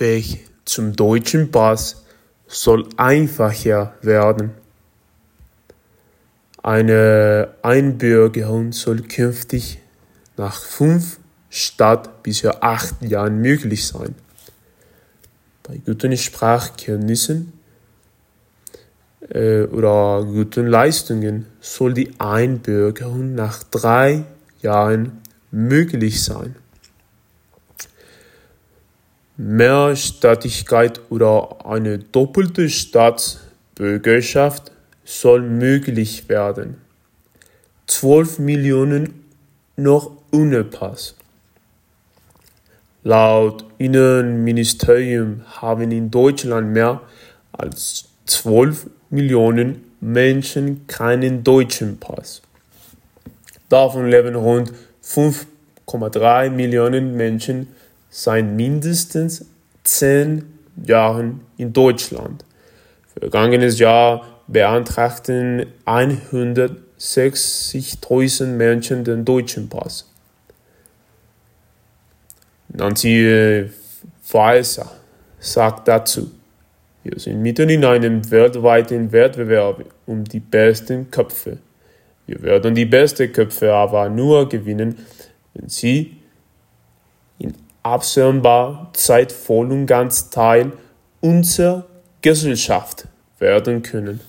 Weg zum deutschen Pass soll einfacher werden. Eine Einbürgerung soll künftig nach fünf statt bisher acht Jahren möglich sein. Bei guten Sprachkenntnissen äh, oder guten Leistungen soll die Einbürgerung nach drei Jahren möglich sein. Mehrstaatigkeit oder eine doppelte Staatsbürgerschaft soll möglich werden. 12 Millionen noch ohne Pass. Laut Innenministerium haben in Deutschland mehr als 12 Millionen Menschen keinen deutschen Pass. Davon leben rund 5,3 Millionen Menschen seit mindestens 10 Jahren in Deutschland. Vergangenes Jahr beantragten 160.000 Menschen den deutschen Pass. Nancy Faeser sagt dazu, wir sind mitten in einem weltweiten Wettbewerb um die besten Köpfe. Wir werden die besten Köpfe aber nur gewinnen, wenn sie in absehbar Zeit voll und ganz Teil unserer Gesellschaft werden können.